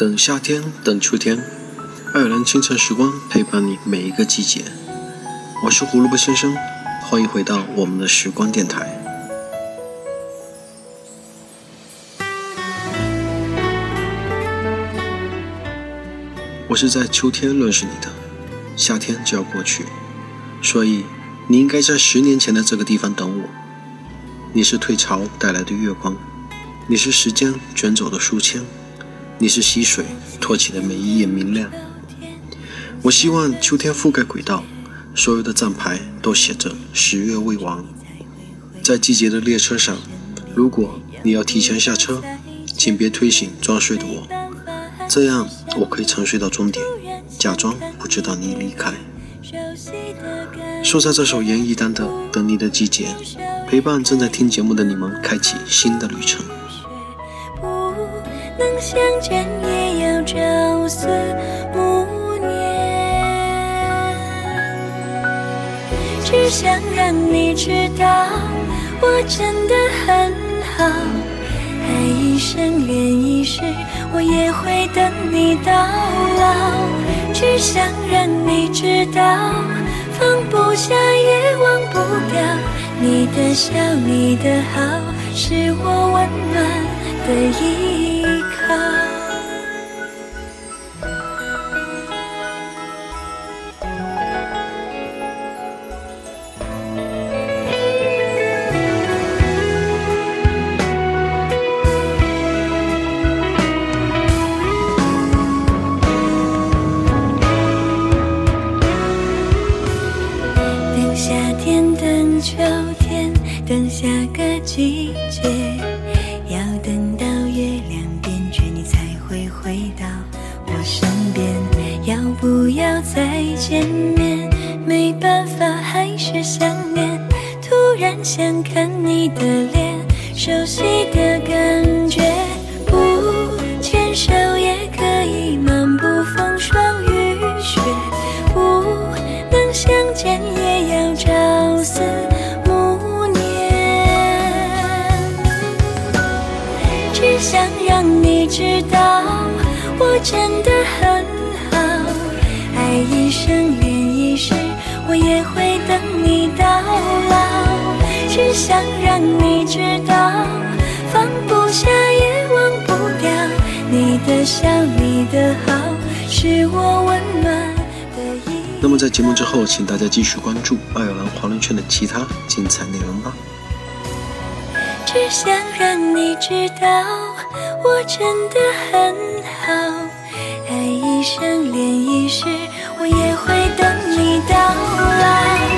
等夏天，等秋天，爱尔兰清晨时光陪伴你每一个季节。我是胡萝卜先生，欢迎回到我们的时光电台。我是在秋天认识你的，夏天就要过去，所以你应该在十年前的这个地方等我。你是退潮带来的月光，你是时间卷走的书签，你是溪水托起的每一页明亮。我希望秋天覆盖轨道，所有的站牌都写着十月未亡。在季节的列车上，如果你要提前下车，请别推醒装睡的我，这样我可以沉睡到终点，假装不知道你离开。说在这首严艺丹的《等你的季节》。陪伴正在听节目的你们，开启新的旅程。能相见，也要朝思暮念。只想让你知道，我真的很好。爱一生，恋一世，我也会等你到老。只想让你知道，放不下，也忘不掉。你的笑，你的好，是我温暖的依夏天，等秋天，等下个季节，要等到月亮变缺，你才会回到我身边。要不要再见面？没办法，还是想念。突然想看你的脸，熟悉的感觉你知道，我真的很好，爱一生恋一世，我也会等你到老。只想让你知道，放不下也忘不掉，你的笑，你的好，是我温暖的依那么在节目之后，请大家继续关注爱尔兰华人圈的其他精彩内容吧。只想让你知道，我真的很好，爱一生恋一世，我也会等你到老。